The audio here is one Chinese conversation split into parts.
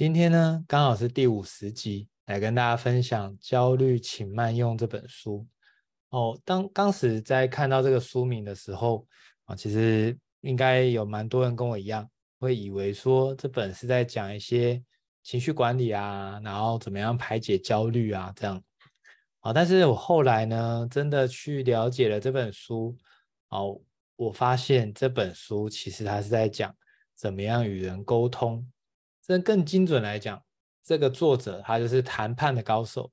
今天呢，刚好是第五十集，来跟大家分享《焦虑，请慢用》这本书。哦，当当时在看到这个书名的时候啊，其实应该有蛮多人跟我一样，会以为说这本是在讲一些情绪管理啊，然后怎么样排解焦虑啊，这样。啊，但是我后来呢，真的去了解了这本书，哦，我发现这本书其实它是在讲怎么样与人沟通。更更精准来讲，这个作者他就是谈判的高手，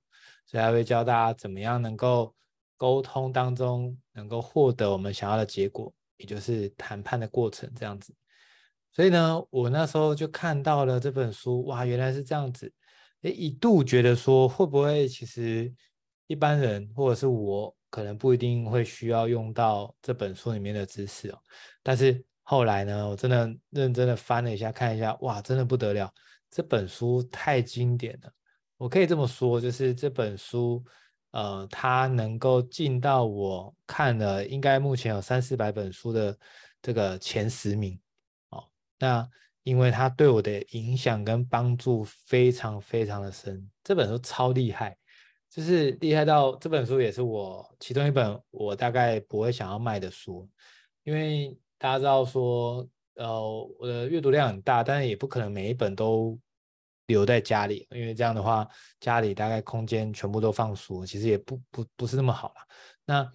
所以他会教大家怎么样能够沟通当中能够获得我们想要的结果，也就是谈判的过程这样子。所以呢，我那时候就看到了这本书，哇，原来是这样子。诶，一度觉得说会不会其实一般人或者是我可能不一定会需要用到这本书里面的知识哦，但是。后来呢，我真的认真的翻了一下，看一下，哇，真的不得了！这本书太经典了，我可以这么说，就是这本书，呃，它能够进到我看了应该目前有三四百本书的这个前十名，哦，那因为它对我的影响跟帮助非常非常的深，这本书超厉害，就是厉害到这本书也是我其中一本我大概不会想要卖的书，因为。大家知道说，呃，我的阅读量很大，但是也不可能每一本都留在家里，因为这样的话，家里大概空间全部都放书，其实也不不不是那么好了。那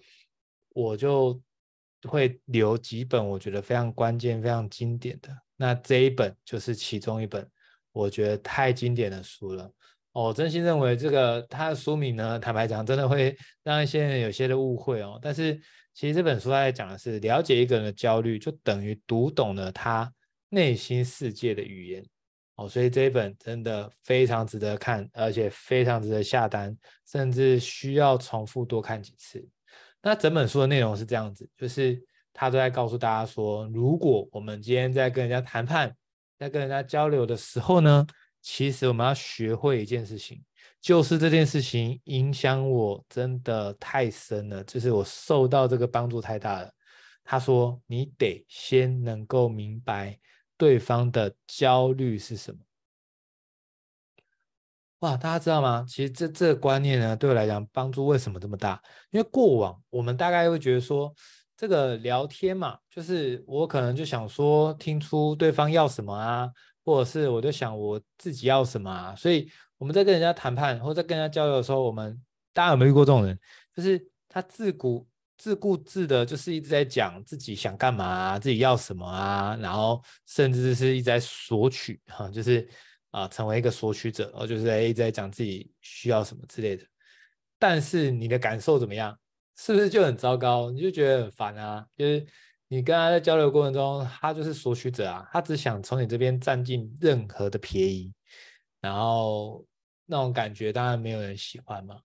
我就会留几本我觉得非常关键、非常经典的。那这一本就是其中一本，我觉得太经典的书了。我真心认为这个它的书名呢，坦白讲，真的会让一些人有些的误会哦，但是。其实这本书它在讲的是了解一个人的焦虑，就等于读懂了他内心世界的语言。哦，所以这一本真的非常值得看，而且非常值得下单，甚至需要重复多看几次。那整本书的内容是这样子，就是他都在告诉大家说，如果我们今天在跟人家谈判，在跟人家交流的时候呢，其实我们要学会一件事情。就是这件事情影响我真的太深了，就是我受到这个帮助太大了。他说：“你得先能够明白对方的焦虑是什么。”哇，大家知道吗？其实这这个观念呢，对我来讲帮助为什么这么大？因为过往我们大概会觉得说，这个聊天嘛，就是我可能就想说听出对方要什么啊，或者是我就想我自己要什么啊，所以。我们在跟人家谈判或者跟人家交流的时候，我们大家有没有遇过这种人？就是他自顾自顾自的，就是一直在讲自己想干嘛，自己要什么啊，然后甚至是一直在索取哈，就是啊，成为一个索取者，然后就是在一直在讲自己需要什么之类的。但是你的感受怎么样？是不是就很糟糕？你就觉得很烦啊？就是你跟他在交流过程中，他就是索取者啊，他只想从你这边占尽任何的便宜，然后。那种感觉当然没有人喜欢嘛，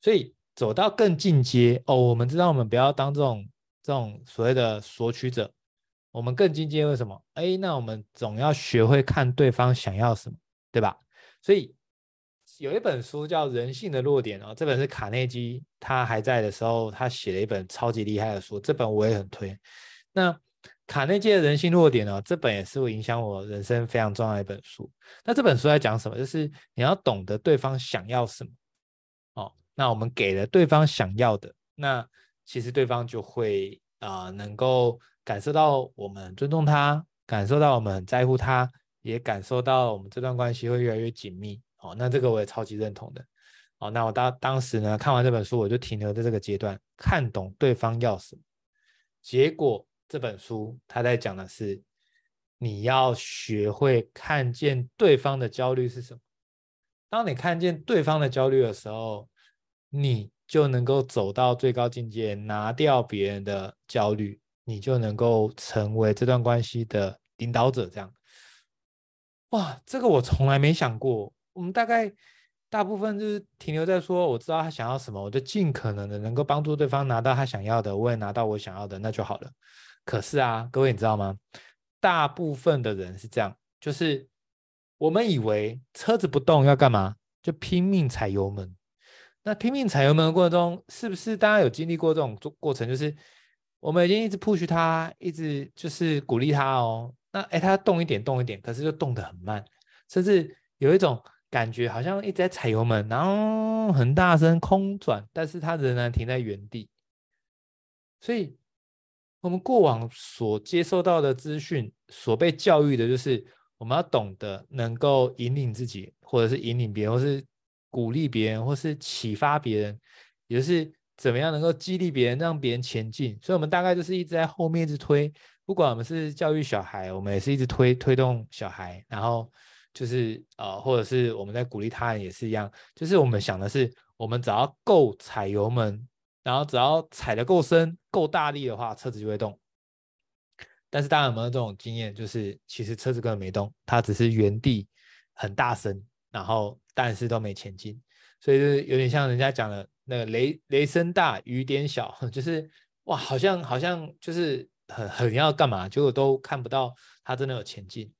所以走到更进阶哦，我们知道我们不要当这种这种所谓的索取者，我们更进阶为什么？哎，那我们总要学会看对方想要什么，对吧？所以有一本书叫《人性的弱点》哦，这本是卡内基他还在的时候他写了一本超级厉害的书，这本我也很推。那卡内基的人性弱点呢？这本也是会影响我人生非常重要的一本书。那这本书在讲什么？就是你要懂得对方想要什么。哦，那我们给了对方想要的，那其实对方就会啊、能够感受到我们尊重他，感受到我们在乎他，也感受到我们这段关系会越来越紧密。哦，那这个我也超级认同的。哦，那我当当时呢，看完这本书，我就停留在这个阶段，看懂对方要什么，结果。这本书他在讲的是，你要学会看见对方的焦虑是什么。当你看见对方的焦虑的时候，你就能够走到最高境界，拿掉别人的焦虑，你就能够成为这段关系的领导者。这样，哇，这个我从来没想过。我们大概大部分就是停留在说，我知道他想要什么，我就尽可能的能够帮助对方拿到他想要的，我也拿到我想要的，那就好了。可是啊，各位你知道吗？大部分的人是这样，就是我们以为车子不动要干嘛？就拼命踩油门。那拼命踩油门的过程中，是不是大家有经历过这种过程？就是我们已经一直 push 他，一直就是鼓励他哦。那哎，他动一点动一点，可是就动得很慢，甚至有一种感觉，好像一直在踩油门，然后很大声空转，但是他仍然停在原地。所以，我们过往所接受到的资讯，所被教育的就是，我们要懂得能够引领自己，或者是引领别人，或是鼓励别人，或是启发别人，也就是怎么样能够激励别人，让别人前进。所以，我们大概就是一直在后面一直推。不管我们是教育小孩，我们也是一直推推动小孩，然后就是呃，或者是我们在鼓励他人也是一样，就是我们想的是，我们只要够踩油门。然后只要踩得够深、够大力的话，车子就会动。但是大家有没有这种经验？就是其实车子根本没动，它只是原地很大声，然后但是都没前进。所以就是有点像人家讲的那个雷雷声大雨点小，就是哇，好像好像就是很很要干嘛，结果都看不到它真的有前进。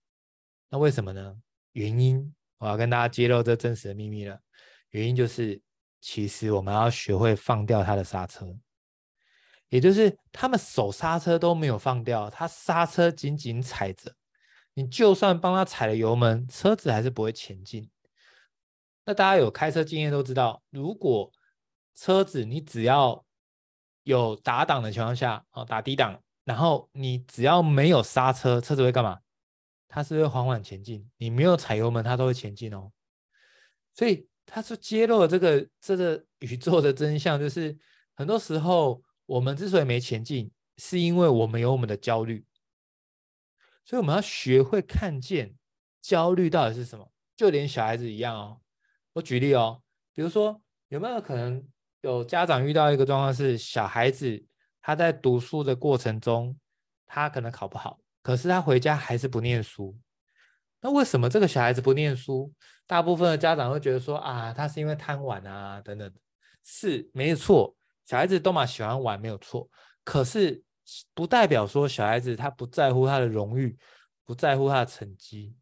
那为什么呢？原因我要跟大家揭露这真实的秘密了。原因就是。其实我们要学会放掉他的刹车，也就是他们手刹车都没有放掉，他刹车紧紧踩着，你就算帮他踩了油门，车子还是不会前进。那大家有开车经验都知道，如果车子你只要有打档的情况下，哦，打低档，然后你只要没有刹车，车子会干嘛？它是会缓缓前进，你没有踩油门，它都会前进哦。所以。他是揭露了这个这个宇宙的真相，就是很多时候我们之所以没前进，是因为我们有我们的焦虑。所以我们要学会看见焦虑到底是什么，就连小孩子一样哦。我举例哦，比如说有没有可能有家长遇到一个状况是，小孩子他在读书的过程中，他可能考不好，可是他回家还是不念书。那为什么这个小孩子不念书？大部分的家长会觉得说啊，他是因为贪玩啊，等等。是没错，小孩子都嘛喜欢玩，没有错。可是不代表说小孩子他不在乎他的荣誉，不在乎他的成绩。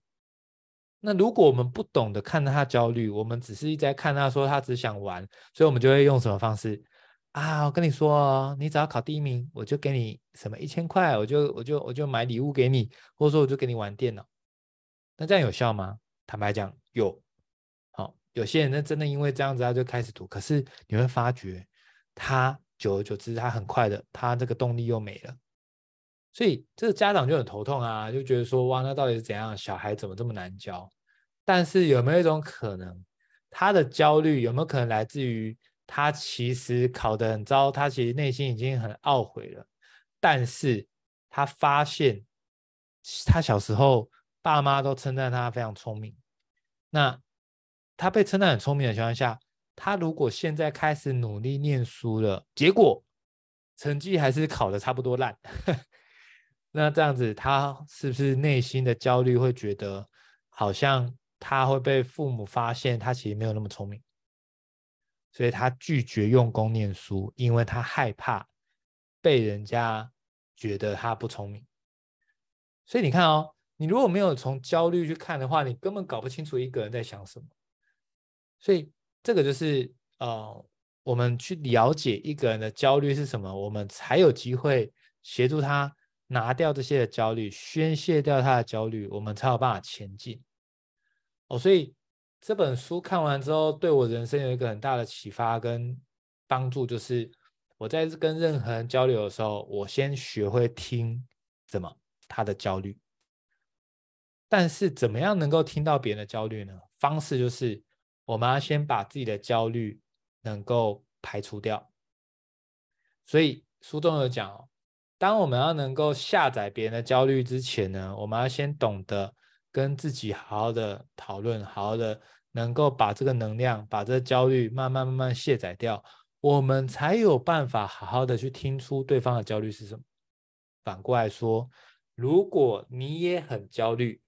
那如果我们不懂得看他焦虑，我们只是一直在看他说他只想玩，所以我们就会用什么方式啊？我跟你说哦，你只要考第一名，我就给你什么一千块，我就我就我就买礼物给你，或者说我就给你玩电脑。那这样有效吗？坦白讲，有。好，有些人呢，真的因为这样子，他就开始读。可是你会发觉，他久而久之，他很快的，他这个动力又没了。所以这个家长就很头痛啊，就觉得说，哇，那到底是怎样？小孩怎么这么难教？但是有没有一种可能，他的焦虑有没有可能来自于他其实考得很糟，他其实内心已经很懊悔了，但是他发现他小时候。爸妈都称赞他非常聪明，那他被称赞很聪明的情况下，他如果现在开始努力念书了，结果成绩还是考得差不多烂，那这样子他是不是内心的焦虑会觉得好像他会被父母发现他其实没有那么聪明，所以他拒绝用功念书，因为他害怕被人家觉得他不聪明，所以你看哦。你如果没有从焦虑去看的话，你根本搞不清楚一个人在想什么。所以这个就是呃，我们去了解一个人的焦虑是什么，我们才有机会协助他拿掉这些的焦虑，宣泄掉他的焦虑，我们才有办法前进。哦，所以这本书看完之后，对我人生有一个很大的启发跟帮助，就是我在跟任何人交流的时候，我先学会听怎么他的焦虑。但是怎么样能够听到别人的焦虑呢？方式就是我们要先把自己的焦虑能够排除掉。所以书中有讲哦，当我们要能够下载别人的焦虑之前呢，我们要先懂得跟自己好好的讨论，好好的能够把这个能量、把这个焦虑慢慢慢慢卸载掉，我们才有办法好好的去听出对方的焦虑是什么。反过来说，如果你也很焦虑，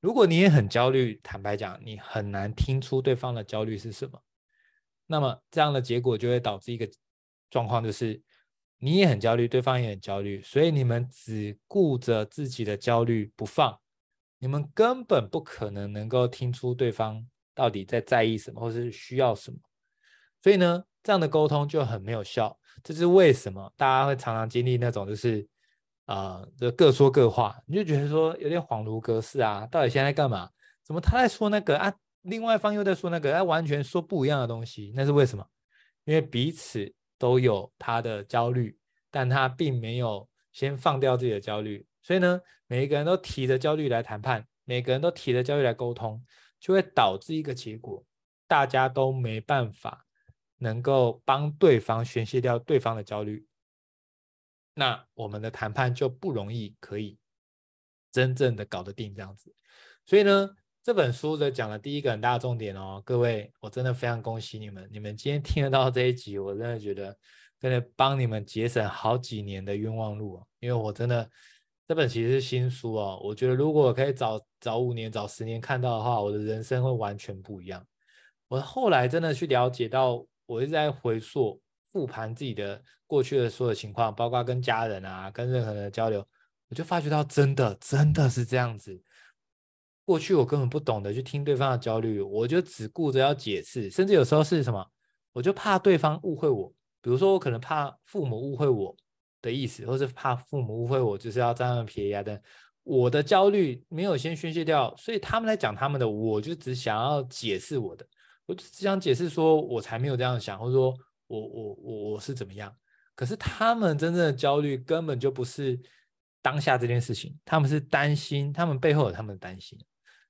如果你也很焦虑，坦白讲，你很难听出对方的焦虑是什么。那么这样的结果就会导致一个状况，就是你也很焦虑，对方也很焦虑，所以你们只顾着自己的焦虑不放，你们根本不可能能够听出对方到底在在意什么，或是需要什么。所以呢，这样的沟通就很没有效。这是为什么大家会常常经历那种就是。啊，就各说各话，你就觉得说有点恍如隔世啊，到底现在干嘛？怎么他在说那个啊？另外一方又在说那个，哎，完全说不一样的东西，那是为什么？因为彼此都有他的焦虑，但他并没有先放掉自己的焦虑，所以呢，每一个人都提着焦虑来谈判，每个人都提着焦虑来沟通，就会导致一个结果，大家都没办法能够帮对方宣泄掉对方的焦虑，那我们的谈判就不容易可以真正的搞得定这样子，所以呢。这本书的讲的第一个很大的重点哦，各位，我真的非常恭喜你们，你们今天听得到这一集，我真的觉得真的帮你们节省好几年的冤枉路哦，因为我真的这本其实是新书哦，我觉得如果我可以早早五年、早十年看到的话，我的人生会完全不一样。我后来真的去了解到，我一直在回溯、复盘自己的过去的所有情况，包括跟家人啊、跟任何人的交流，我就发觉到真的真的是这样子。过去我根本不懂得去听对方的焦虑，我就只顾着要解释，甚至有时候是什么，我就怕对方误会我。比如说，我可能怕父母误会我的意思，或是怕父母误会我就是要占他们便宜啊。等。我的焦虑没有先宣泄掉，所以他们来讲他们的，我就只想要解释我的，我只想解释说我才没有这样想，或者说我我我我是怎么样。可是他们真正的焦虑根本就不是当下这件事情，他们是担心，他们背后有他们的担心。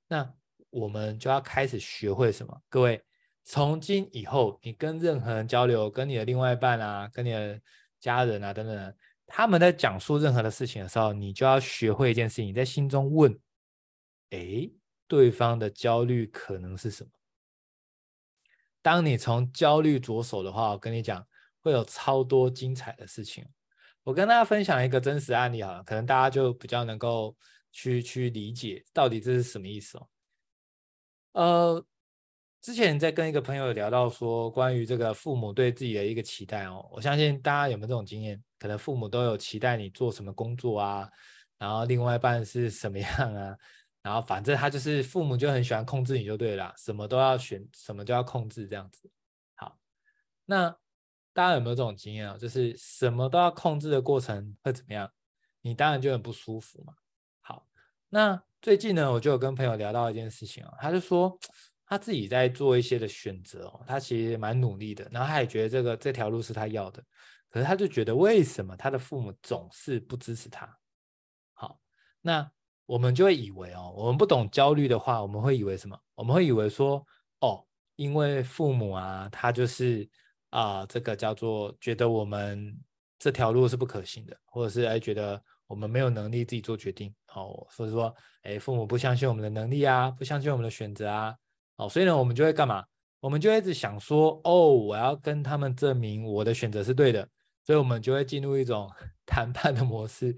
那我们就要开始学会什么？各位，从今以后，你跟任何人交流，跟你的另外一半啊，跟你的家人啊等等，他们在讲述任何的事情的时候，你就要学会一件事情，你在心中问：哎，对方的焦虑可能是什么？当你从焦虑着手的话，我跟你讲，会有超多精彩的事情。我跟大家分享一个真实案例啊，可能大家就比较能够。去去理解到底这是什么意思哦？呃，之前在跟一个朋友聊到说，关于这个父母对自己的一个期待哦，我相信大家有没有这种经验？可能父母都有期待你做什么工作啊，然后另外一半是什么样啊，然后反正他就是父母就很喜欢控制你就对了，什么都要选，什么都要控制这样子。好，那大家有没有这种经验啊？就是什么都要控制的过程会怎么样？你当然就很不舒服嘛。好那最近呢，我就有跟朋友聊到一件事情啊，他就说他自己在做一些的选择哦，他其实蛮努力的，然后他也觉得这个这条路是他要的，可是他就觉得为什么他的父母总是不支持他？好，那我们就会以为哦，我们不懂焦虑的话，我们会以为什么？我们会以为说哦，因为父母啊，他就是啊，这个叫做觉得我们这条路是不可行的，或者是哎觉得。我们没有能力自己做决定，哦，所以说，哎，父母不相信我们的能力啊，不相信我们的选择啊，哦，所以呢，我们就会干嘛？我们就一直想说，哦，我要跟他们证明我的选择是对的，所以我们就会进入一种 谈判的模式，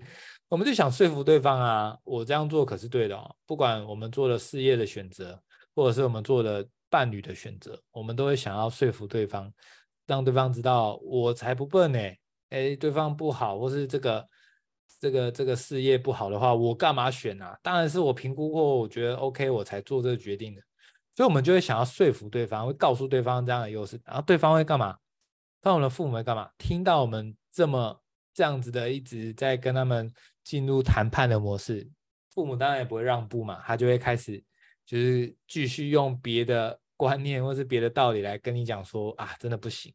我们就想说服对方啊，我这样做可是对的哦，不管我们做了事业的选择，或者是我们做了伴侣的选择，我们都会想要说服对方，让对方知道我才不笨呢，哎，对方不好，或是这个。这个这个事业不好的话，我干嘛选啊？当然是我评估过，我觉得 OK，我才做这个决定的。所以，我们就会想要说服对方，会告诉对方这样的优势，然后对方会干嘛？当我们的父母会干嘛？听到我们这么这样子的，一直在跟他们进入谈判的模式，父母当然也不会让步嘛，他就会开始就是继续用别的观念或是别的道理来跟你讲说啊，真的不行。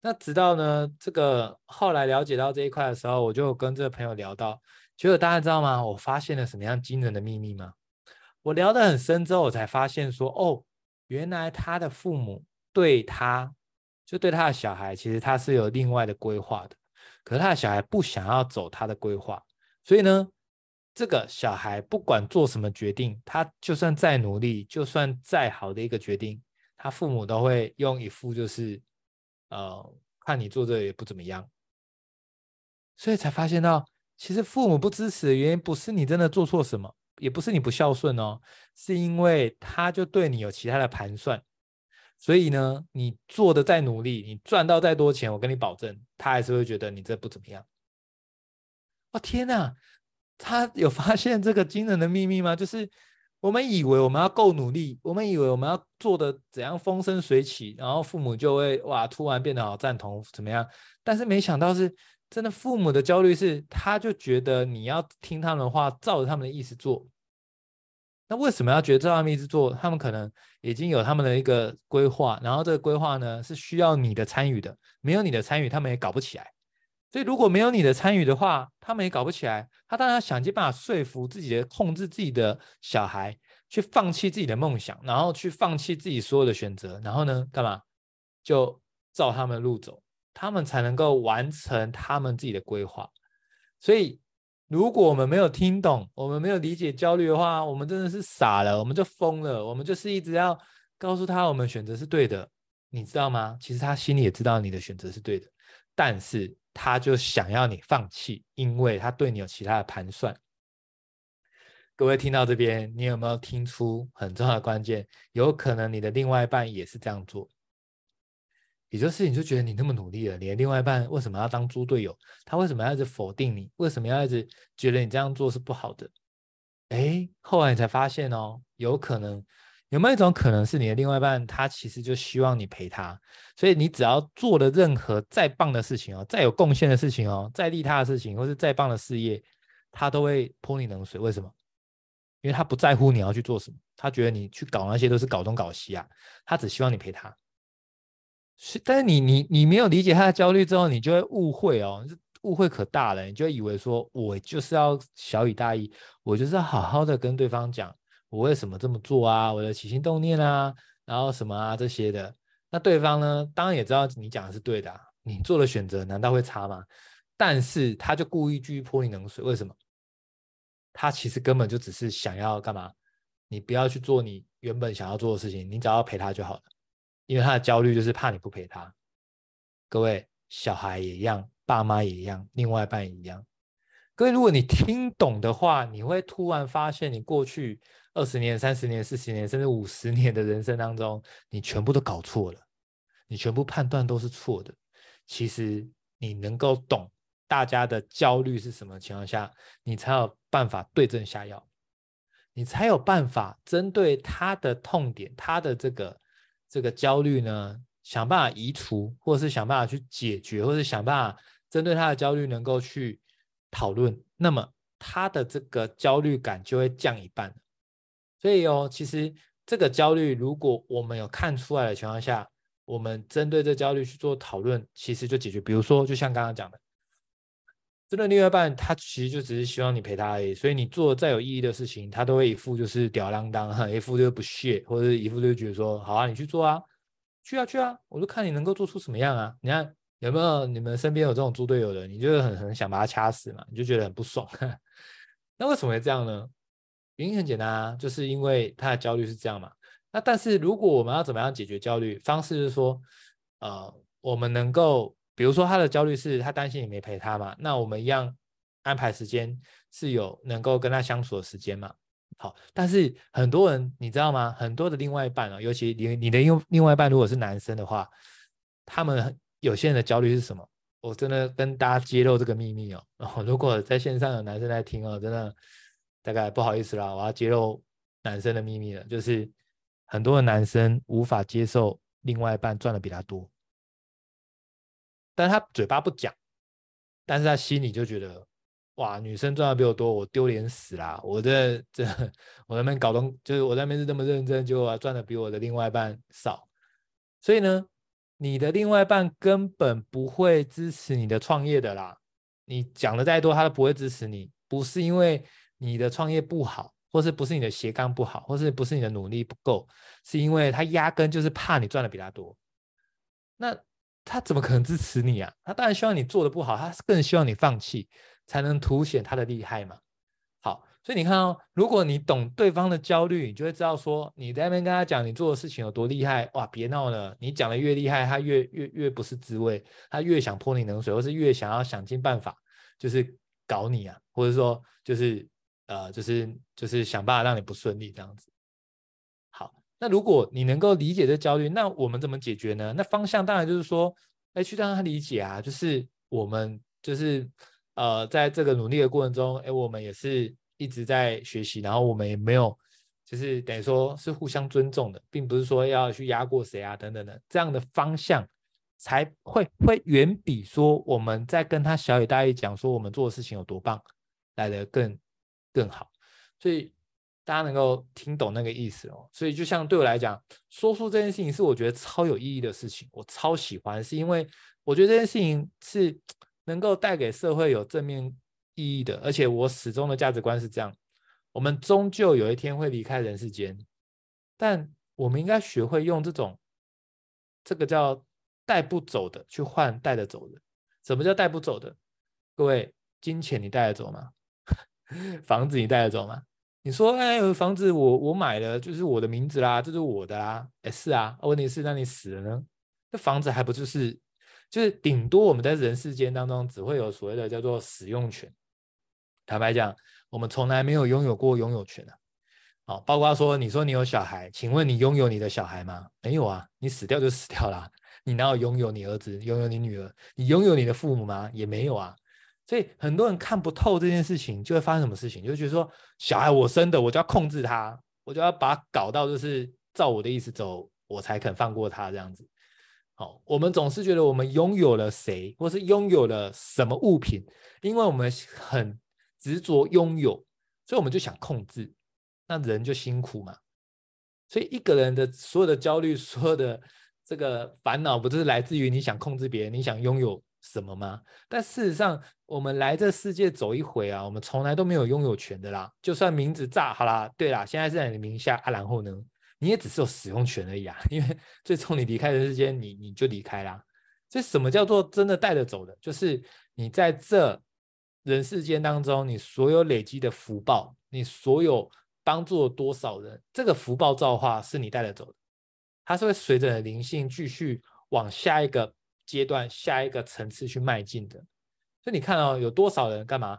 那直到呢，这个后来了解到这一块的时候，我就跟这个朋友聊到，结果大家知道吗？我发现了什么样惊人的秘密吗？我聊得很深之后，我才发现说，哦，原来他的父母对他，就对他的小孩，其实他是有另外的规划的，可是他的小孩不想要走他的规划，所以呢，这个小孩不管做什么决定，他就算再努力，就算再好的一个决定，他父母都会用一副就是。呃，看你做这也不怎么样，所以才发现到，其实父母不支持的原因不是你真的做错什么，也不是你不孝顺哦，是因为他就对你有其他的盘算，所以呢，你做的再努力，你赚到再多钱，我跟你保证，他还是会觉得你这不怎么样。哦天哪，他有发现这个惊人的秘密吗？就是。我们以为我们要够努力，我们以为我们要做的怎样风生水起，然后父母就会哇突然变得好赞同怎么样？但是没想到是真的，父母的焦虑是，他就觉得你要听他们的话，照着他们的意思做。那为什么要觉得这方面一直做？他们可能已经有他们的一个规划，然后这个规划呢是需要你的参与的，没有你的参与，他们也搞不起来。所以如果没有你的参与的话，他们也搞不起来。他当然想尽办法说服自己的、控制自己的小孩，去放弃自己的梦想，然后去放弃自己所有的选择，然后呢，干嘛？就照他们的路走，他们才能够完成他们自己的规划。所以。如果我们没有听懂，我们没有理解焦虑的话，我们真的是傻了，我们就疯了。我们就是一直要告诉他，我们选择是对的，你知道吗？其实他心里也知道你的选择是对的，但是他就想要你放弃，因为他对你有其他的盘算。各位听到这边，你有没有听出很重要的关键？有可能你的另外一半也是这样做。也就是你就觉得你那么努力了，你的另外一半为什么要当猪队友？他为什么要一直否定你？为什么要一直觉得你这样做是不好的？哎，后来你才发现哦，有可能有没有一种可能是你的另外一半他其实就希望你陪他，所以你只要做的任何再棒的事情哦，再有贡献的事情哦，再利他的事情，或是再棒的事业，他都会泼你冷水。为什么？因为他不在乎你要去做什么，他觉得你去搞那些都是搞东搞西啊，他只希望你陪他。是，但是你你你没有理解他的焦虑之后，你就会误会哦，误会可大了，你就以为说我就是要小以大义，我就是要好好的跟对方讲我为什么这么做啊，我的起心动念啊，然后什么啊这些的。那对方呢，当然也知道你讲的是对的啊，你做的选择难道会差吗？但是他就故意继续泼你冷水，为什么？他其实根本就只是想要干嘛？你不要去做你原本想要做的事情，你只要陪他就好了。因为他的焦虑就是怕你不陪他，各位小孩也一样，爸妈也一样，另外一半也一样。各位，如果你听懂的话，你会突然发现，你过去二十年、三十年、四十年，甚至五十年的人生当中，你全部都搞错了，你全部判断都是错的。其实你能够懂大家的焦虑是什么情况下，你才有办法对症下药，你才有办法针对他的痛点，他的这个。这个焦虑呢，想办法移除，或者是想办法去解决，或者是想办法针对他的焦虑能够去讨论，那么他的这个焦虑感就会降一半。所以哦，其实这个焦虑，如果我们有看出来的情况下，我们针对这焦虑去做讨论，其实就解决。比如说，就像刚刚讲的，针对另外一半，他其实就只是希望你陪他而已。所以你做再有意义的事情，他都会一副就是吊儿郎当，一副就是不屑，或者一副就觉得说，好啊，你去做啊，去啊去啊，我就看你能够做出什么样啊。你看有没有你们身边有这种猪队友的，你就是很很想把他掐死嘛，你就觉得很不爽。那为什么会这样呢？原因很简单啊，就是因为他的焦虑是这样嘛。那但是如果我们要怎么样解决焦虑，方式是说，呃，我们能够。比如说他的焦虑是他担心你没陪他嘛，那我们一样安排时间是有能够跟他相处的时间嘛。好，但是很多人你知道吗？很多的另外一半哦，尤其你你的另另外一半如果是男生的话，他们有些人的焦虑是什么？我真的跟大家揭露这个秘密哦。然后如果在线上有男生在听哦，真的大概不好意思啦，我要揭露男生的秘密了，就是很多的男生无法接受另外一半赚的比他多。但他嘴巴不讲，但是他心里就觉得，哇，女生赚的比我多，我丢脸死啦！我这这，我在那边搞东，就是我在那边是这么认真，结果赚的比我的另外一半少。所以呢，你的另外一半根本不会支持你的创业的啦。你讲的再多，他都不会支持你。不是因为你的创业不好，或是不是你的斜杠不好，或是不是你的努力不够，是因为他压根就是怕你赚的比他多。那。他怎么可能支持你啊？他当然希望你做的不好，他更希望你放弃，才能凸显他的厉害嘛。好，所以你看哦，如果你懂对方的焦虑，你就会知道说，你在那边跟他讲你做的事情有多厉害，哇，别闹了，你讲的越厉害，他越越越不是滋味，他越想泼你冷水，或是越想要想尽办法，就是搞你啊，或者说就是呃，就是就是想办法让你不顺利这样子。那如果你能够理解这焦虑，那我们怎么解决呢？那方向当然就是说，哎，去让他理解啊，就是我们就是呃，在这个努力的过程中，哎，我们也是一直在学习，然后我们也没有，就是等于说是互相尊重的，并不是说要去压过谁啊等等的，这样的方向才会会远比说我们在跟他小雨大义讲说我们做的事情有多棒来得更更好，所以。大家能够听懂那个意思哦。所以就像对我来讲，说书这件事情是我觉得超有意义的事情，我超喜欢，是因为我觉得这件事情是 能够带给社会有正面意义的，而且我始终的价值观是这样：我们终究有一天会离开人世间，但我们应该学会用这种这个叫带不走的去换带得走的。什么叫带不走的？各位，金钱你带得走吗？房子你带得走吗？你说，哎，房子我我买了，就是我的名字啦，这是我的啦。哎，是啊，问题是那你死了呢？这房子还不就是，就是顶多我们在人世间当中只会有所谓的叫做使用权。坦白讲，我们从来没有拥有过拥有权啊。好，包括说，你说你有小孩，请问你拥有你的小孩吗？没有啊，你死掉就死掉了。你哪有拥有你儿子、拥有你女儿？你拥有你的父母吗？也没有啊。所以很多人看不透这件事情，就会发生什么事情？就觉得说，小孩我生的，我就要控制他，我就要把他搞到就是照我的意思走，我才肯放过他这样子。好，我们总是觉得我们拥有了谁，或是拥有了什么物品，因为我们很执着拥有，所以我们就想控制。那人就辛苦嘛。所以一个人的所有的焦虑，所有的。这个烦恼不就是来自于你想控制别人，你想拥有什么吗？但事实上，我们来这世界走一回啊，我们从来都没有拥有权的啦。就算名字炸好啦，对啦，现在是在你名下啊，然后呢，你也只是有使用权而已啊。因为最终你离开人世间，你你就离开啦。所以什么叫做真的带得走的？就是你在这人世间当中，你所有累积的福报，你所有帮助多少人，这个福报造化是你带得走的。它是会随着灵性继续往下一个阶段、下一个层次去迈进的。所以你看哦，有多少人干嘛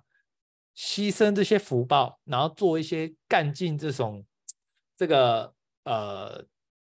牺牲这些福报，然后做一些干尽这种这个呃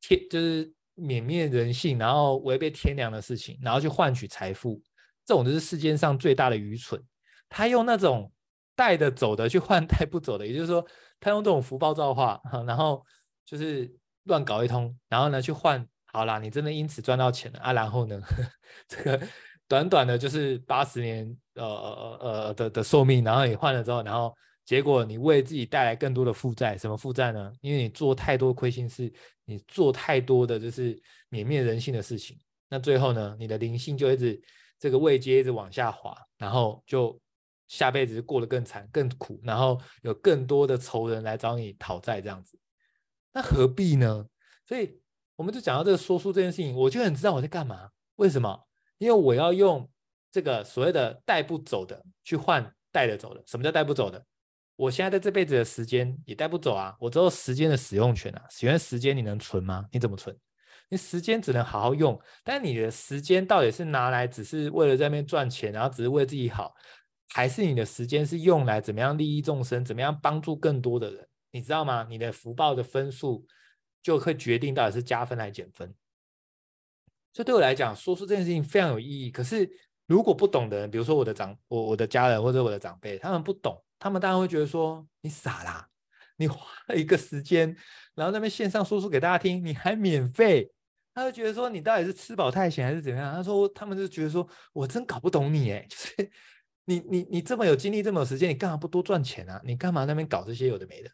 天就是泯灭人性，然后违背天良的事情，然后去换取财富，这种就是世间上最大的愚蠢。他用那种带得走的去换带不走的，也就是说，他用这种福报造化，然后就是。乱搞一通，然后呢，去换好啦，你真的因此赚到钱了啊？然后呢，这个短短的就是八十年，呃呃呃的的寿命，然后你换了之后，然后结果你为自己带来更多的负债，什么负债呢？因为你做太多亏心事，你做太多的就是泯灭人性的事情，那最后呢，你的灵性就一直这个位阶一直往下滑，然后就下辈子过得更惨更苦，然后有更多的仇人来找你讨债这样子。那何必呢？所以我们就讲到这个说书这件事情，我就很知道我在干嘛。为什么？因为我要用这个所谓的带不走的去换带得走的。什么叫带不走的？我现在在这辈子的时间也带不走啊，我只有时间的使用权啊。使用时间你能存吗？你怎么存？你时间只能好好用，但你的时间到底是拿来只是为了在那边赚钱，然后只是为自己好，还是你的时间是用来怎么样利益众生，怎么样帮助更多的人？你知道吗？你的福报的分数就会决定到底是加分还是减分。所以对我来讲，说出这件事情非常有意义。可是如果不懂的人，比如说我的长我我的家人或者我的长辈，他们不懂，他们当然会觉得说你傻啦，你花了一个时间，然后那边线上说出给大家听，你还免费，他会觉得说你到底是吃饱太闲还是怎么样？他说他们就觉得说我真搞不懂你哎，就是你你你这么有精力这么有时间，你干嘛不多赚钱啊？你干嘛那边搞这些有的没的？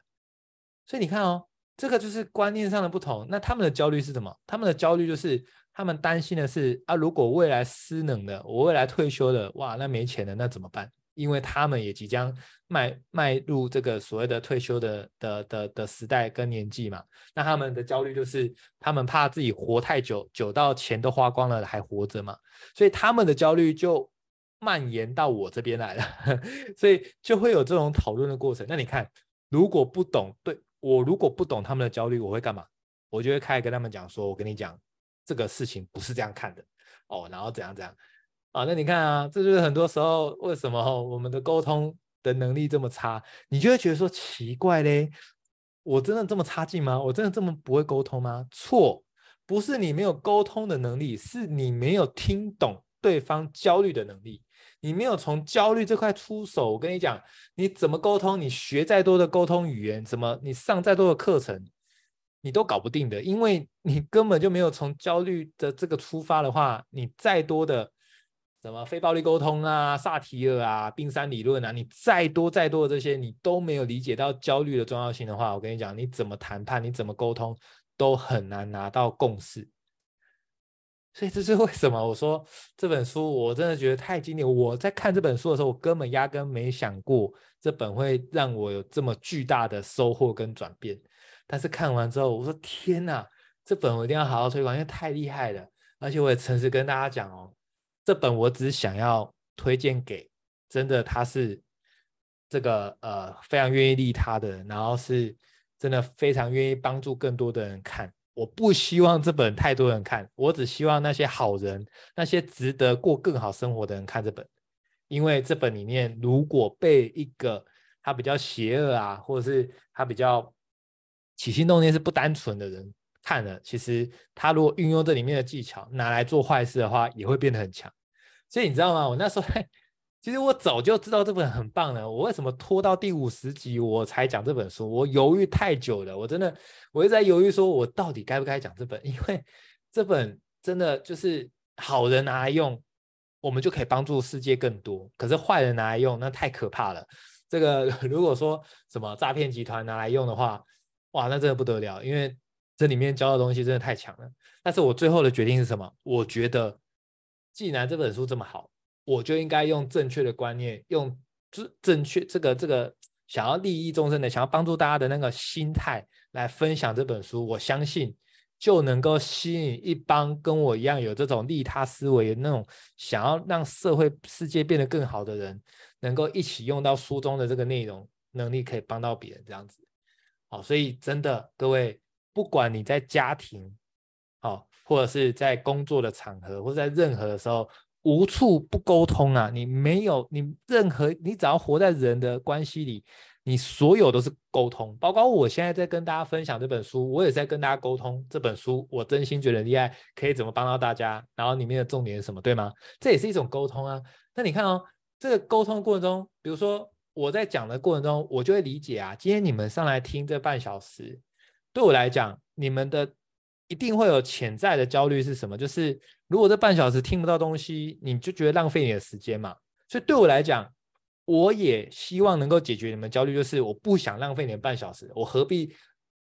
所以你看哦，这个就是观念上的不同。那他们的焦虑是什么？他们的焦虑就是他们担心的是啊，如果未来失能了，我未来退休了，哇，那没钱了，那怎么办？因为他们也即将迈迈入这个所谓的退休的的的的时代跟年纪嘛。那他们的焦虑就是他们怕自己活太久，久到钱都花光了还活着嘛。所以他们的焦虑就蔓延到我这边来了，所以就会有这种讨论的过程。那你看，如果不懂对。我如果不懂他们的焦虑，我会干嘛？我就会开始跟他们讲说：“我跟你讲，这个事情不是这样看的哦，然后怎样怎样啊？那你看啊，这就是很多时候为什么我们的沟通的能力这么差？你就会觉得说奇怪嘞，我真的这么差劲吗？我真的这么不会沟通吗？错，不是你没有沟通的能力，是你没有听懂对方焦虑的能力。”你没有从焦虑这块出手，我跟你讲，你怎么沟通？你学再多的沟通语言，怎么你上再多的课程，你都搞不定的，因为你根本就没有从焦虑的这个出发的话，你再多的什么非暴力沟通啊、萨提尔啊、冰山理论啊，你再多再多的这些，你都没有理解到焦虑的重要性的话，我跟你讲，你怎么谈判，你怎么沟通，都很难拿到共识。所以这是为什么？我说这本书我真的觉得太经典。我在看这本书的时候，我根本压根没想过这本会让我有这么巨大的收获跟转变。但是看完之后，我说天哪，这本我一定要好好推广，因为太厉害了。而且我也诚实跟大家讲哦，这本我只想要推荐给真的他是这个呃非常愿意利他的，然后是真的非常愿意帮助更多的人看。我不希望这本太多人看，我只希望那些好人，那些值得过更好生活的人看这本，因为这本里面如果被一个他比较邪恶啊，或者是他比较起心动念是不单纯的人看了，其实他如果运用这里面的技巧拿来做坏事的话，也会变得很强。所以你知道吗？我那时候。其实我早就知道这本很棒了，我为什么拖到第五十集我才讲这本书？我犹豫太久了，我真的我一直在犹豫，说我到底该不该讲这本？因为这本真的就是好人拿来用，我们就可以帮助世界更多。可是坏人拿来用，那太可怕了。这个 如果说什么诈骗集团拿来用的话，哇，那真的不得了，因为这里面教的东西真的太强了。但是我最后的决定是什么？我觉得既然这本书这么好。我就应该用正确的观念，用正正确这个这个想要利益众生的、想要帮助大家的那个心态来分享这本书。我相信就能够吸引一帮跟我一样有这种利他思维的那种想要让社会世界变得更好的人，能够一起用到书中的这个内容，能力可以帮到别人这样子。好，所以真的各位，不管你在家庭，好，或者是在工作的场合，或者在任何的时候。无处不沟通啊！你没有，你任何，你只要活在人的关系里，你所有都是沟通。包括我现在在跟大家分享这本书，我也在跟大家沟通这本书。我真心觉得厉害，可以怎么帮到大家？然后里面的重点是什么，对吗？这也是一种沟通啊。那你看哦，这个沟通过程中，比如说我在讲的过程中，我就会理解啊。今天你们上来听这半小时，对我来讲，你们的。一定会有潜在的焦虑是什么？就是如果这半小时听不到东西，你就觉得浪费你的时间嘛。所以对我来讲，我也希望能够解决你们焦虑，就是我不想浪费你们半小时，我何必？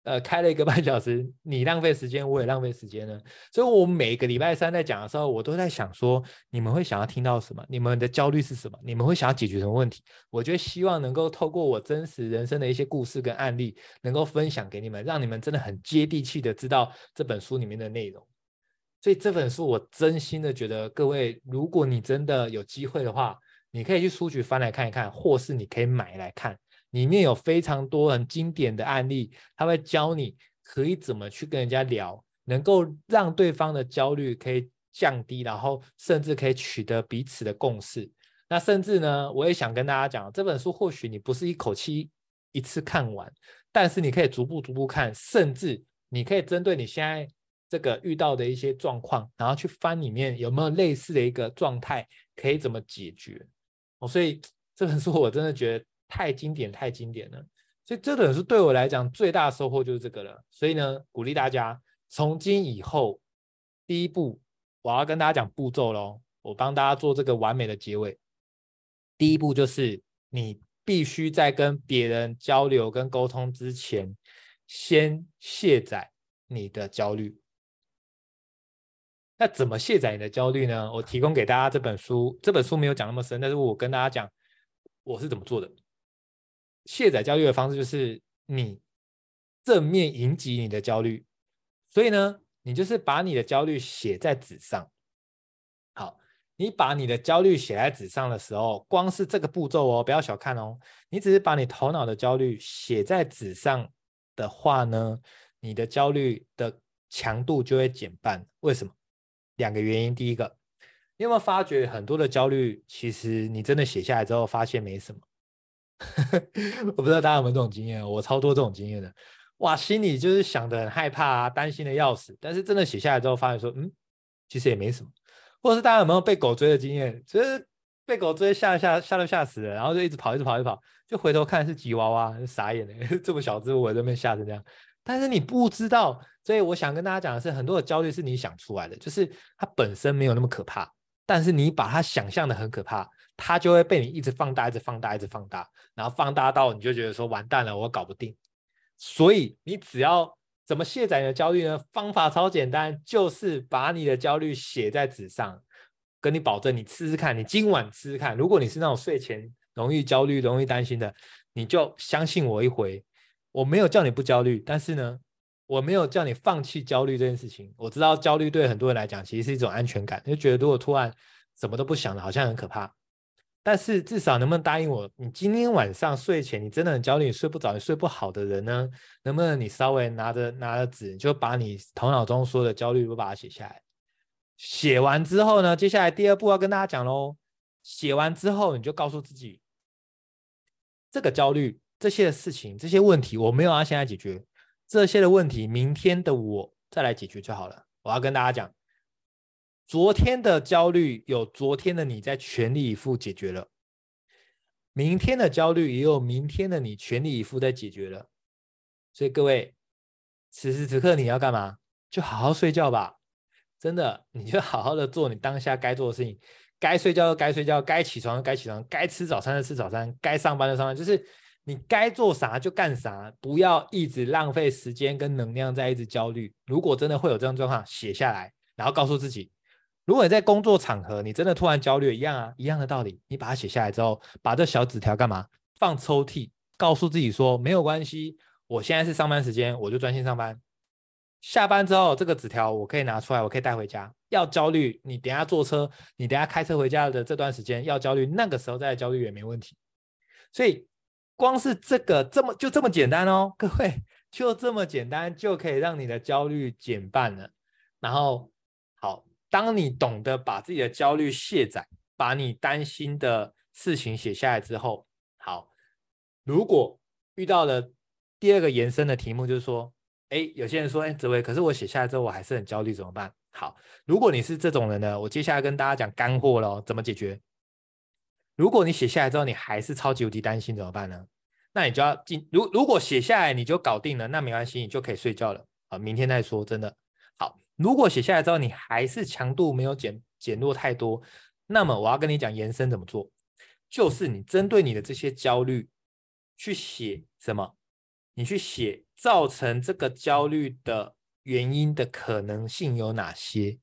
呃，开了一个半小时，你浪费时间，我也浪费时间呢。所以，我每个礼拜三在讲的时候，我都在想说，你们会想要听到什么？你们的焦虑是什么？你们会想要解决什么问题？我觉得希望能够透过我真实人生的一些故事跟案例，能够分享给你们，让你们真的很接地气的知道这本书里面的内容。所以这本书，我真心的觉得，各位，如果你真的有机会的话，你可以去书局翻来看一看，或是你可以买来看。里面有非常多很经典的案例，他会教你可以怎么去跟人家聊，能够让对方的焦虑可以降低，然后甚至可以取得彼此的共识。那甚至呢，我也想跟大家讲，这本书或许你不是一口气一次看完，但是你可以逐步逐步看，甚至你可以针对你现在这个遇到的一些状况，然后去翻里面有没有类似的一个状态，可以怎么解决。哦，所以这本书我真的觉得。太经典，太经典了，所以这本书对我来讲最大的收获就是这个了。所以呢，鼓励大家从今以后，第一步我要跟大家讲步骤喽，我帮大家做这个完美的结尾。第一步就是你必须在跟别人交流跟沟通之前，先卸载你的焦虑。那怎么卸载你的焦虑呢？我提供给大家这本书，这本书没有讲那么深，但是我跟大家讲我是怎么做的。卸载焦虑的方式就是你正面迎击你的焦虑，所以呢，你就是把你的焦虑写在纸上。好，你把你的焦虑写在纸上的时候，光是这个步骤哦，不要小看哦。你只是把你头脑的焦虑写在纸上的话呢，你的焦虑的强度就会减半。为什么？两个原因。第一个，你有没有发觉很多的焦虑，其实你真的写下来之后，发现没什么。我不知道大家有没有这种经验，我超多这种经验的。哇，心里就是想得很害怕啊，担心的要死。但是真的写下来之后，发现说，嗯，其实也没什么。或者是大家有没有被狗追的经验？其实被狗追吓吓吓都吓死了，然后就一直跑，一直跑，一直跑，就回头看是吉娃娃，傻眼了，这么小只，我这边吓成这样。但是你不知道，所以我想跟大家讲的是，很多的焦虑是你想出来的，就是它本身没有那么可怕。但是你把它想象的很可怕，它就会被你一直放大，一直放大，一直放大，然后放大到你就觉得说完蛋了，我搞不定。所以你只要怎么卸载你的焦虑呢？方法超简单，就是把你的焦虑写在纸上，跟你保证，你试试看，你今晚试试看。如果你是那种睡前容易焦虑、容易担心的，你就相信我一回。我没有叫你不焦虑，但是呢，我没有叫你放弃焦虑这件事情。我知道焦虑对很多人来讲其实是一种安全感，就觉得如果突然什么都不想了，好像很可怕。但是至少能不能答应我，你今天晚上睡前你真的很焦虑，你睡不着，你睡不好的人呢，能不能你稍微拿着拿着纸，就把你头脑中说的焦虑都把它写下来。写完之后呢，接下来第二步要跟大家讲喽。写完之后，你就告诉自己，这个焦虑、这些事情、这些问题，我没有要现在解决，这些的问题，明天的我再来解决就好了。我要跟大家讲。昨天的焦虑有昨天的你在全力以赴解决了，明天的焦虑也有明天的你全力以赴在解决了。所以各位，此时此刻你要干嘛？就好好睡觉吧，真的，你就好好的做你当下该做的事情，该睡觉就该睡觉，该起床就该起床，该吃早餐就吃早餐，该上班就上班，就是你该做啥就干啥，不要一直浪费时间跟能量在一直焦虑。如果真的会有这种状况，写下来，然后告诉自己。如果你在工作场合，你真的突然焦虑，一样啊，一样的道理，你把它写下来之后，把这小纸条干嘛？放抽屉，告诉自己说没有关系，我现在是上班时间，我就专心上班。下班之后，这个纸条我可以拿出来，我可以带回家。要焦虑，你等下坐车，你等下开车回家的这段时间要焦虑，那个时候再焦虑也没问题。所以，光是这个这么就这么简单哦，各位 就这么简单就可以让你的焦虑减半了。然后，当你懂得把自己的焦虑卸载，把你担心的事情写下来之后，好，如果遇到了第二个延伸的题目，就是说，哎，有些人说，哎，紫薇，可是我写下来之后我还是很焦虑，怎么办？好，如果你是这种人呢，我接下来跟大家讲干货喽，怎么解决？如果你写下来之后你还是超级无敌担心，怎么办呢？那你就要进，如如果写下来你就搞定了，那没关系，你就可以睡觉了，好，明天再说，真的好。如果写下来之后，你还是强度没有减减弱太多，那么我要跟你讲延伸怎么做，就是你针对你的这些焦虑去写什么？你去写造成这个焦虑的原因的可能性有哪些？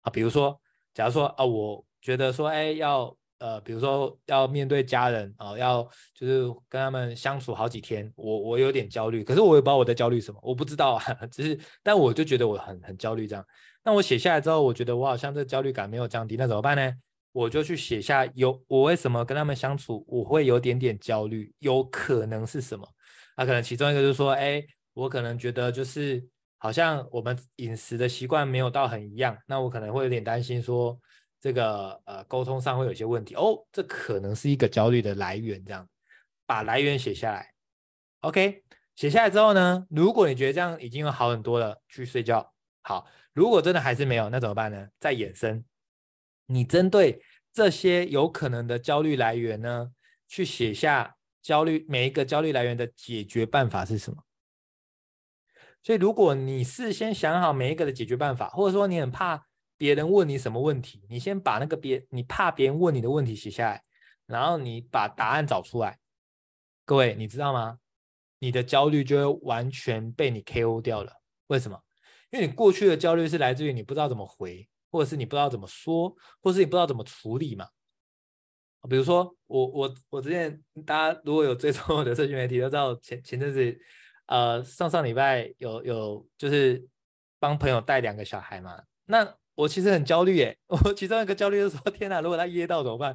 啊，比如说，假如说啊，我觉得说，哎，要。呃，比如说要面对家人啊、要就是跟他们相处好几天，我我有点焦虑，可是我也不知道我在焦虑什么，我不知道啊，只是但我就觉得我很很焦虑这样。那我写下来之后，我觉得我好像这焦虑感没有降低，那怎么办呢？我就去写下有我为什么跟他们相处我会有点点焦虑，有可能是什么？那、可能其中一个就是说，哎，我可能觉得就是好像我们饮食的习惯没有到很一样，那我可能会有点担心说。这个呃沟通上会有些问题哦，这可能是一个焦虑的来源，这样把来源写下来，OK，写下来之后呢，如果你觉得这样已经好很多了，去睡觉。好，如果真的还是没有，那怎么办呢？再衍生，你针对这些有可能的焦虑来源呢，去写下焦虑每一个焦虑来源的解决办法是什么？所以如果你事先想好每一个的解决办法，或者说你很怕。别人问你什么问题，你先把那个别你怕别人问你的问题写下来，然后你把答案找出来。各位，你知道吗？你的焦虑就会完全被你 KO 掉了。为什么？因为你过去的焦虑是来自于你不知道怎么回，或者是你不知道怎么说，或者是你不知道怎么处理嘛。比如说我我我之前大家如果有追踪我的社群媒体都知道前前阵子呃上上礼拜有有就是帮朋友带两个小孩嘛，那。我其实很焦虑耶，我其中一个焦虑就是说，天哪，如果他噎到怎么办？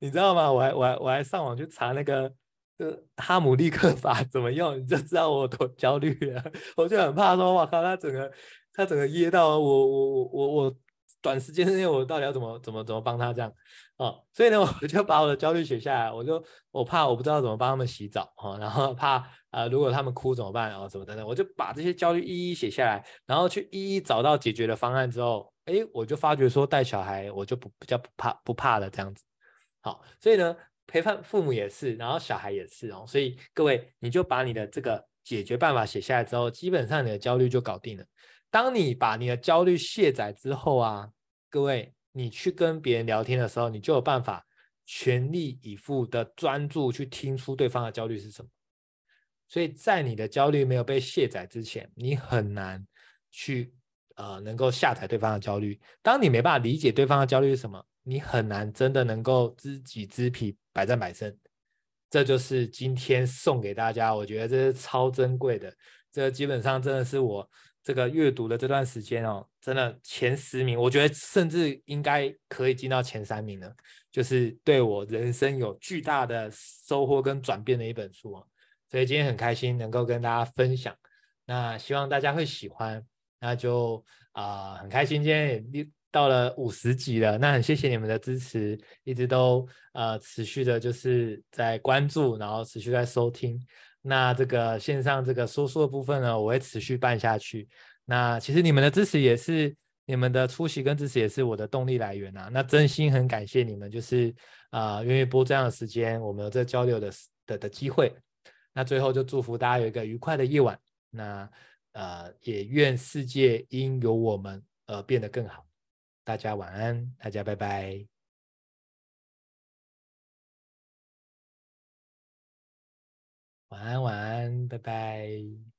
你知道吗？我还我还我还上网去查那个呃哈姆立克法怎么用，你就知道我多焦虑了。我就很怕说，我靠，他整个他整个噎到我我我我我短时间之内我到底要怎么怎么怎么帮他这样哦，所以呢，我就把我的焦虑写下来，我就我怕我不知道怎么帮他们洗澡哦，然后怕啊、如果他们哭怎么办哦，怎么等等，我就把这些焦虑一一写下来，然后去一一找到解决的方案之后。哎，我就发觉说带小孩，我就不比较不怕不怕了这样子。好，所以呢，陪伴父母也是，然后小孩也是哦。所以各位，你就把你的这个解决办法写下来之后，基本上你的焦虑就搞定了。当你把你的焦虑卸载之后啊，各位，你去跟别人聊天的时候，你就有办法全力以赴的专注去听出对方的焦虑是什么。所以在你的焦虑没有被卸载之前，你很难去呃能够下载对方的焦虑。当你没办法理解对方的焦虑是什么，你很难真的能够知己知彼，百战百胜。这就是今天送给大家，我觉得这是超珍贵的。这基本上真的是我。这个阅读的这段时间哦，真的前十名，我觉得甚至应该可以进到前三名了。就是对我人生有巨大的收获跟转变的一本书哦，所以今天很开心能够跟大家分享。那希望大家会喜欢，那就啊、很开心今天也到了五十集了，那很谢谢你们的支持，一直都呃持续的就是在关注，然后持续在收听。那这个线上这个说书的部分呢，我会持续办下去。那其实你们的支持也是你们的出席跟支持也是我的动力来源啊。那真心很感谢你们，就是啊、呃、愿意播这样的时间，我们有这交流的的的机会。那最后就祝福大家有一个愉快的夜晚。那呃也愿世界因有我们而变得更好。大家晚安，大家拜拜。晚安，晚安，拜拜。